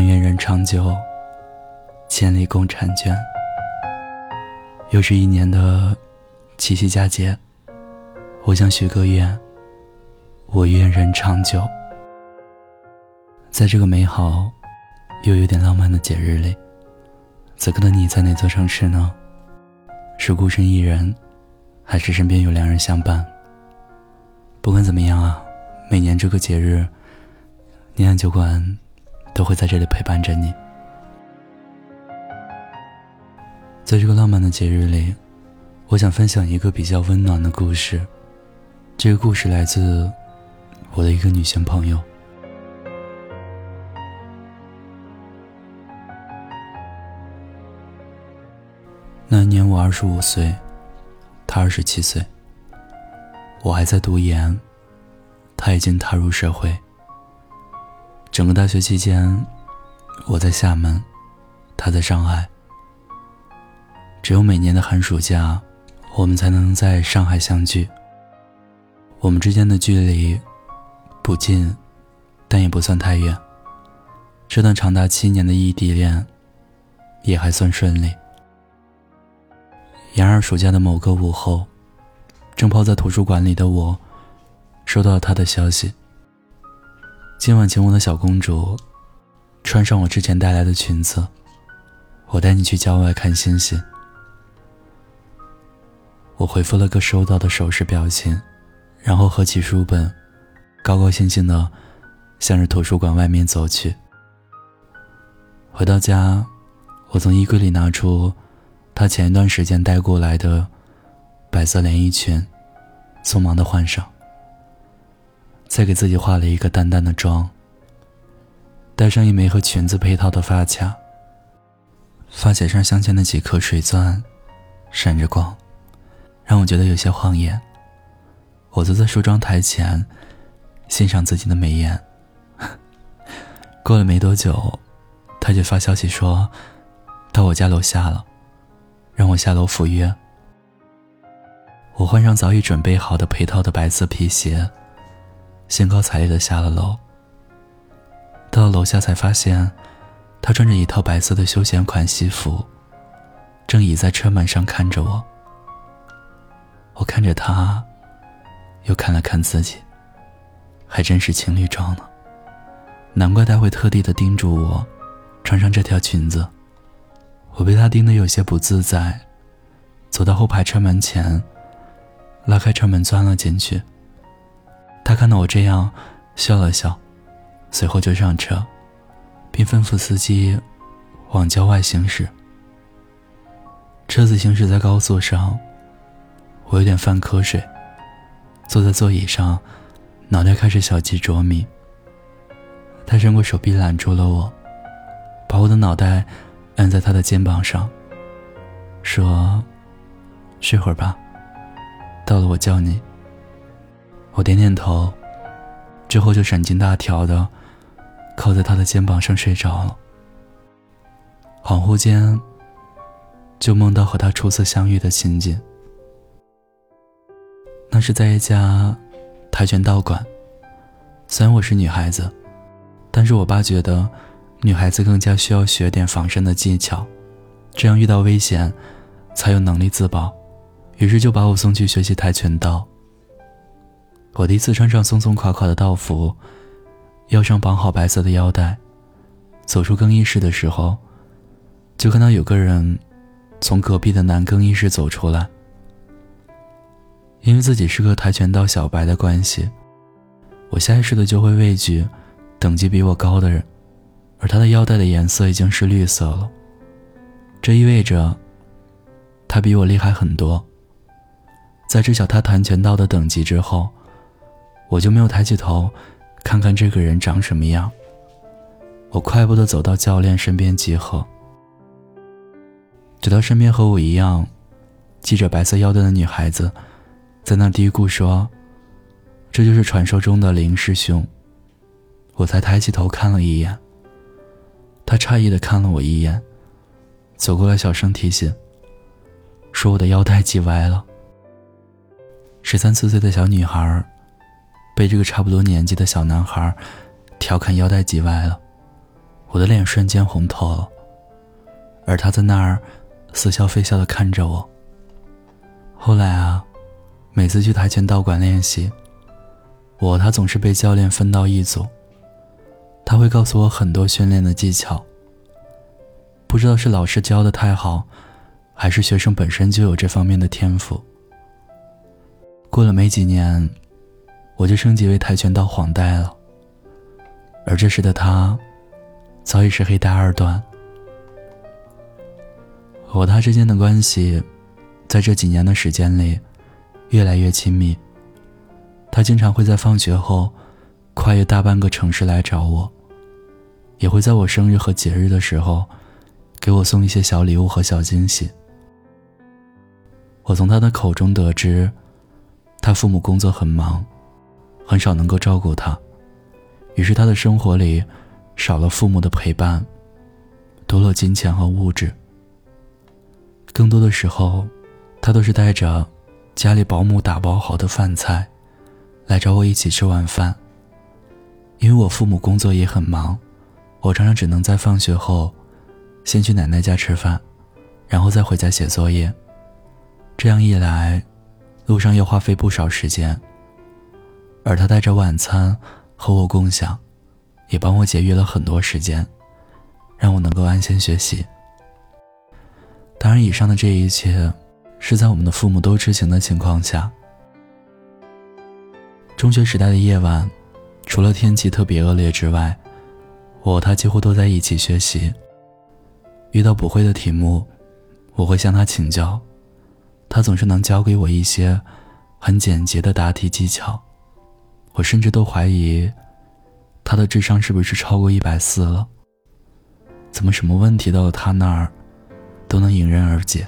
但愿人长久，千里共婵娟。又是一年的七夕佳节，我想许个愿，我愿人长久。在这个美好又有点浪漫的节日里，此刻的你在哪座城市呢？是孤身一人，还是身边有良人相伴？不管怎么样啊，每年这个节日，念安酒馆都会在这里陪伴着你。在这个浪漫的节日里，我想分享一个比较温暖的故事。这个故事来自我的一个女性朋友。那一年我二十五岁，她二十七岁。我还在读研，她已经踏入社会。整个大学期间，我在厦门，他在上海。只有每年的寒暑假，我们才能在上海相聚。我们之间的距离不近，但也不算太远。这段长达七年的异地恋也还算顺利。然而，暑假的某个午后，正泡在图书馆里的我，收到了他的消息：今晚请我的小公主穿上我之前带来的裙子，我带你去郊外看星星。我回复了个收到的手势表情，然后合起书本，高高兴兴的向着图书馆外面走去。回到家，我从衣柜里拿出他前一段时间带过来的白色连衣裙，匆忙的换上，再给自己化了一个淡淡的妆，戴上一枚和裙子配套的发卡，发卡上镶嵌的几颗水钻，闪着光。让我觉得有些晃眼。我坐在梳妆台前，欣赏自己的美颜。过了没多久，他就发消息说，到我家楼下了，让我下楼赴约。我换上早已准备好的配套的白色皮鞋，兴高采烈的下了楼。到了楼下才发现，他穿着一套白色的休闲款西服，正倚在车门上看着我。我看着他，又看了看自己，还真是情侣装呢。难怪他会特地的叮嘱我，穿上这条裙子。我被他盯得有些不自在，走到后排车门前，拉开车门钻了进去。他看到我这样，笑了笑，随后就上车，并吩咐司机往郊外行驶。车子行驶在高速上。我有点犯瞌睡，坐在座椅上，脑袋开始小鸡啄米。他伸过手臂揽住了我，把我的脑袋按在他的肩膀上，说：“睡会儿吧，到了我叫你。”我点点头，之后就神经大条的靠在他的肩膀上睡着了。恍惚间，就梦到和他初次相遇的情景。那是在一家跆拳道馆。虽然我是女孩子，但是我爸觉得女孩子更加需要学点防身的技巧，这样遇到危险才有能力自保。于是就把我送去学习跆拳道。我第一次穿上松松垮垮的道服，腰上绑好白色的腰带，走出更衣室的时候，就看到有个人从隔壁的男更衣室走出来。因为自己是个跆拳道小白的关系，我下意识的就会畏惧等级比我高的人，而他的腰带的颜色已经是绿色了，这意味着他比我厉害很多。在知晓他跆拳道的等级之后，我就没有抬起头看看这个人长什么样。我快步的走到教练身边集合，直到身边和我一样系着白色腰带的女孩子。在那嘀咕说：“这就是传说中的林师兄。”我才抬起头看了一眼。他诧异的看了我一眼，走过来小声提醒，说：“我的腰带系歪了。”十三四岁的小女孩，被这个差不多年纪的小男孩调侃腰带挤歪了，我的脸瞬间红透了，而他在那儿似笑非笑的看着我。后来啊，每次去跆拳道馆练习，我他总是被教练分到一组。他会告诉我很多训练的技巧。不知道是老师教的太好，还是学生本身就有这方面的天赋。过了没几年，我就升级为跆拳道黄带了。而这时的他，早已是黑带二段。我他之间的关系，在这几年的时间里，越来越亲密。他经常会在放学后，跨越大半个城市来找我。也会在我生日和节日的时候，给我送一些小礼物和小惊喜。我从他的口中得知，他父母工作很忙，很少能够照顾他，于是他的生活里少了父母的陪伴，多了金钱和物质。更多的时候，他都是带着家里保姆打包好的饭菜，来找我一起吃晚饭。因为我父母工作也很忙。我常常只能在放学后，先去奶奶家吃饭，然后再回家写作业。这样一来，路上要花费不少时间。而他带着晚餐和我共享，也帮我节约了很多时间，让我能够安心学习。当然，以上的这一切，是在我们的父母都知情的情况下。中学时代的夜晚，除了天气特别恶劣之外，我和他几乎都在一起学习。遇到不会的题目，我会向他请教，他总是能教给我一些很简洁的答题技巧。我甚至都怀疑，他的智商是不是超过一百四了？怎么什么问题到了他那儿，都能迎刃而解？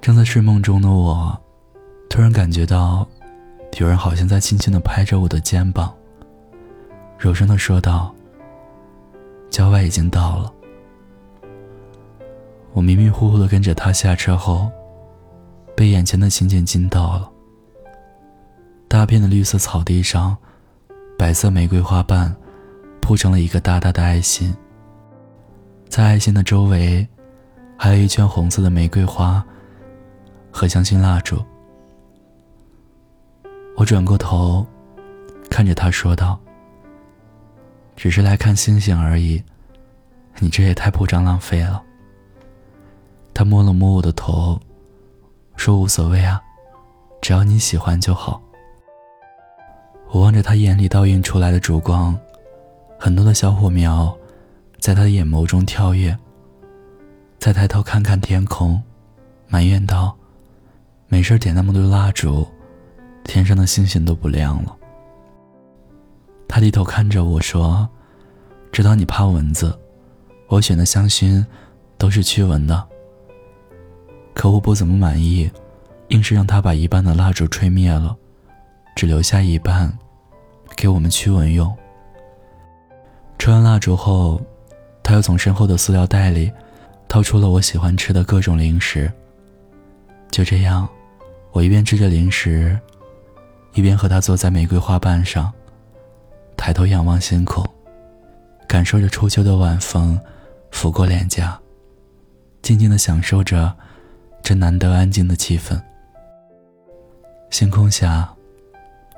正在睡梦中的我，突然感觉到，有人好像在轻轻的拍着我的肩膀。柔声的说道：“郊外已经到了。”我迷迷糊糊的跟着他下车后，被眼前的情景惊到了。大片的绿色草地上，白色玫瑰花瓣铺成了一个大大的爱心。在爱心的周围，还有一圈红色的玫瑰花和香薰蜡烛。我转过头，看着他说道。只是来看星星而已，你这也太铺张浪费了。他摸了摸我的头，说：“无所谓啊，只要你喜欢就好。”我望着他眼里倒映出来的烛光，很多的小火苗在他的眼眸中跳跃。再抬头看看天空，埋怨道：“没事点那么多蜡烛，天上的星星都不亮了。”他低头看着我说：“知道你怕蚊子，我选的香薰都是驱蚊的。”可我不怎么满意，硬是让他把一半的蜡烛吹灭了，只留下一半给我们驱蚊用。吹完蜡烛后，他又从身后的塑料袋里掏出了我喜欢吃的各种零食。就这样，我一边吃着零食，一边和他坐在玫瑰花瓣上。抬头仰望星空，感受着初秋的晚风拂过脸颊，静静的享受着这难得安静的气氛。星空下，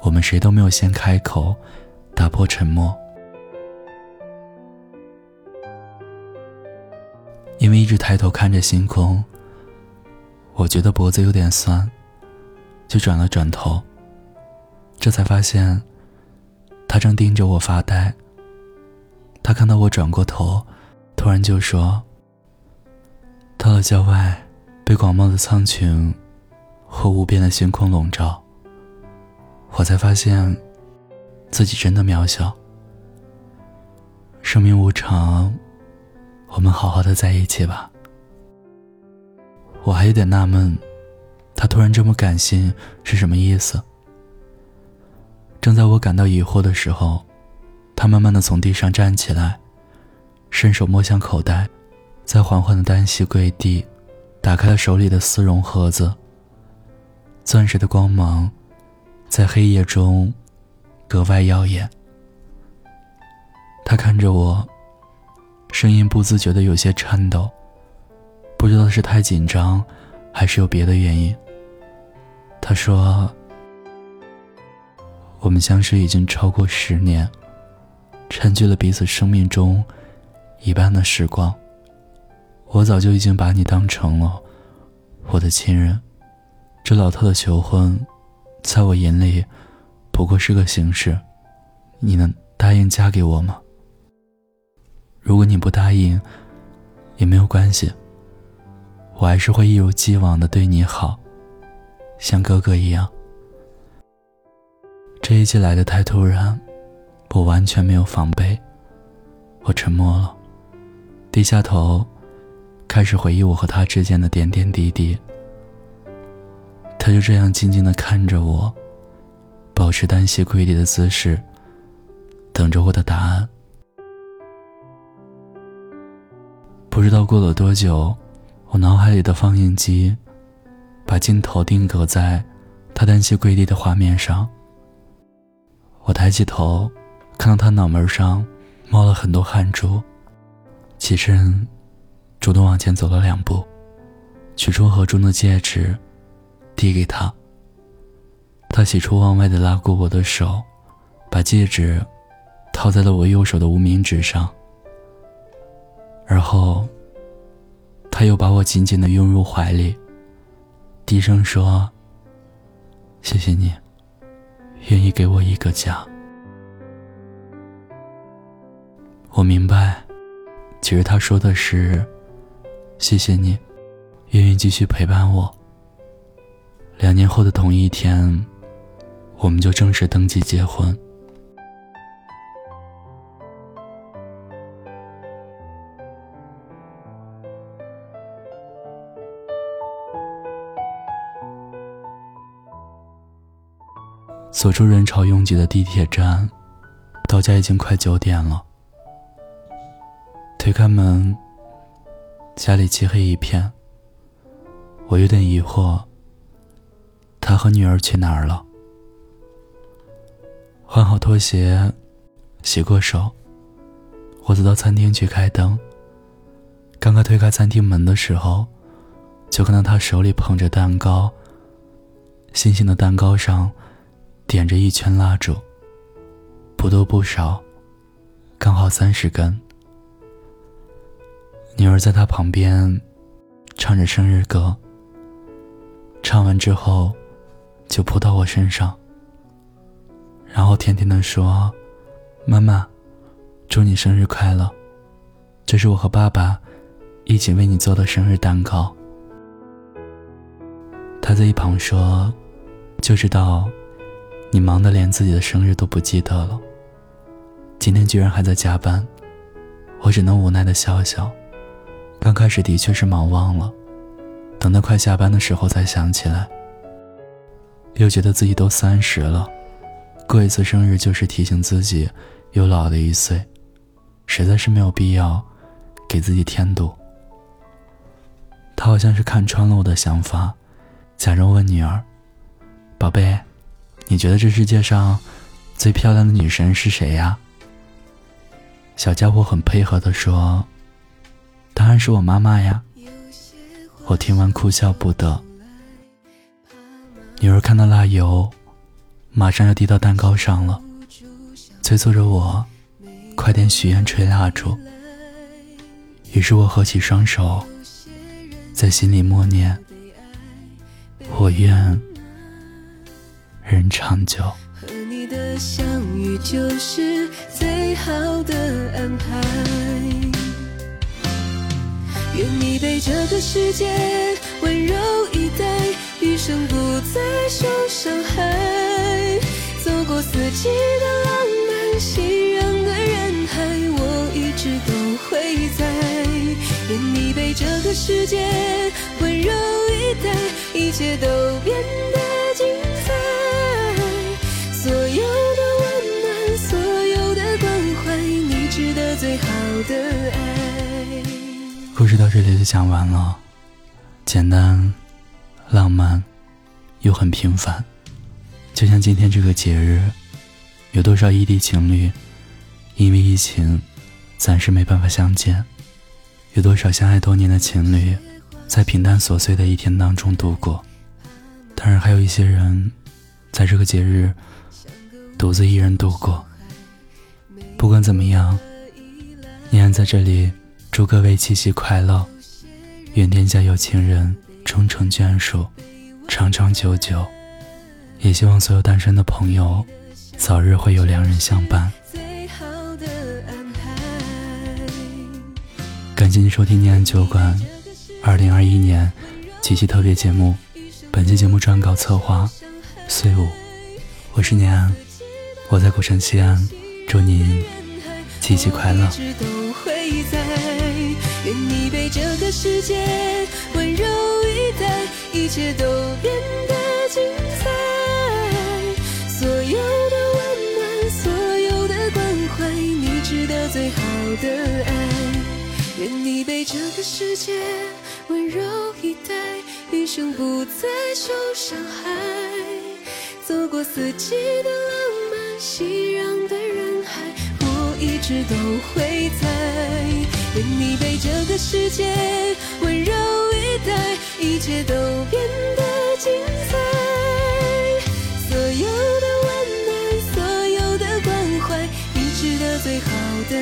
我们谁都没有先开口，打破沉默。因为一直抬头看着星空，我觉得脖子有点酸，就转了转头，这才发现。他正盯着我发呆。他看到我转过头，突然就说：“到了郊外，被广袤的苍穹和无边的星空笼罩，我才发现自己真的渺小。生命无常，我们好好的在一起吧。”我还有点纳闷，他突然这么感性是什么意思？正在我感到疑惑的时候，他慢慢的从地上站起来，伸手摸向口袋，再缓缓的单膝跪地，打开了手里的丝绒盒子。钻石的光芒，在黑夜中格外耀眼。他看着我，声音不自觉的有些颤抖。不知道是太紧张，还是有别的原因。他说：“我们相识已经超过十年，占据了彼此生命中一半的时光。我早就已经把你当成了我的亲人。这老套的求婚，在我眼里不过是个形式。你能答应嫁给我吗？如果你不答应，也没有关系。”我还是会一如既往的对你好，像哥哥一样。这一切来的太突然，我完全没有防备。我沉默了，低下头，开始回忆我和他之间的点点滴滴。他就这样静静的看着我，保持单膝跪地的姿势，等着我的答案。不知道过了多久。我脑海里的放映机，把镜头定格在他单膝跪地的画面上。我抬起头，看到他脑门上冒了很多汗珠，起身，主动往前走了两步，取出盒中的戒指，递给他。他喜出望外的拉过我的手，把戒指套在了我右手的无名指上，而后。他又把我紧紧的拥入怀里，低声说：“谢谢你，愿意给我一个家。”我明白，其实他说的是：“谢谢你，愿意继续陪伴我。”两年后的同一天，我们就正式登记结婚。走出人潮拥挤的地铁站，到家已经快九点了。推开门，家里漆黑一片。我有点疑惑，他和女儿去哪儿了？换好拖鞋，洗过手，我走到餐厅去开灯。刚刚推开餐厅门的时候，就看到他手里捧着蛋糕。星星的蛋糕上。点着一圈蜡烛，不多不少，刚好三十根。女儿在他旁边唱着生日歌。唱完之后，就扑到我身上，然后甜甜的说：“妈妈，祝你生日快乐！这是我和爸爸一起为你做的生日蛋糕。”他在一旁说：“就知道。”你忙得连自己的生日都不记得了，今天居然还在加班，我只能无奈的笑笑。刚开始的确是忙忘了，等到快下班的时候才想起来，又觉得自己都三十了，过一次生日就是提醒自己又老了一岁，实在是没有必要给自己添堵。他好像是看穿了我的想法，假装问女儿：“宝贝。”你觉得这世界上最漂亮的女神是谁呀？小家伙很配合的说：“当然是我妈妈呀！”我听完哭笑不得。女儿看到蜡油，马上要滴到蛋糕上了，催促着我快点许愿吹蜡烛。于是我合起双手，在心里默念：“我愿。”人长久和你的相遇就是最好的安排愿你被这个世界温柔以待余生不再受伤害走过四季的浪漫熙攘的人海我一直都会在愿你被这个世界温柔以待一切都变得精彩所有的温暖，所有的关怀，你值得最好的爱故事到这里就讲完了，简单、浪漫，又很平凡。就像今天这个节日，有多少异地情侣因为疫情暂时没办法相见。有多少相爱多年的情侣，在平淡琐碎的一天当中度过？当然，还有一些人，在这个节日独自一人度过。不管怎么样，依然在这里祝各位七夕快乐，愿天下有情人终成眷属，长长久久。也希望所有单身的朋友，早日会有良人相伴。感谢您收听《念安酒馆》二零二一年七夕特别节目。本期节目撰稿策划：岁舞。我是念安，我在古城西安，祝您七夕快乐。愿你被这个世界温柔待，一切都变得精彩。所有的温暖，所有的关怀，你值得最好的爱。愿你被这个世界温柔以待，余生不再受伤害。走过四季的浪漫，熙攘的人海，我一直都会在。愿你被这个世界温柔待，一切都变得精彩。所有的温暖，所有的关怀，你值得最好的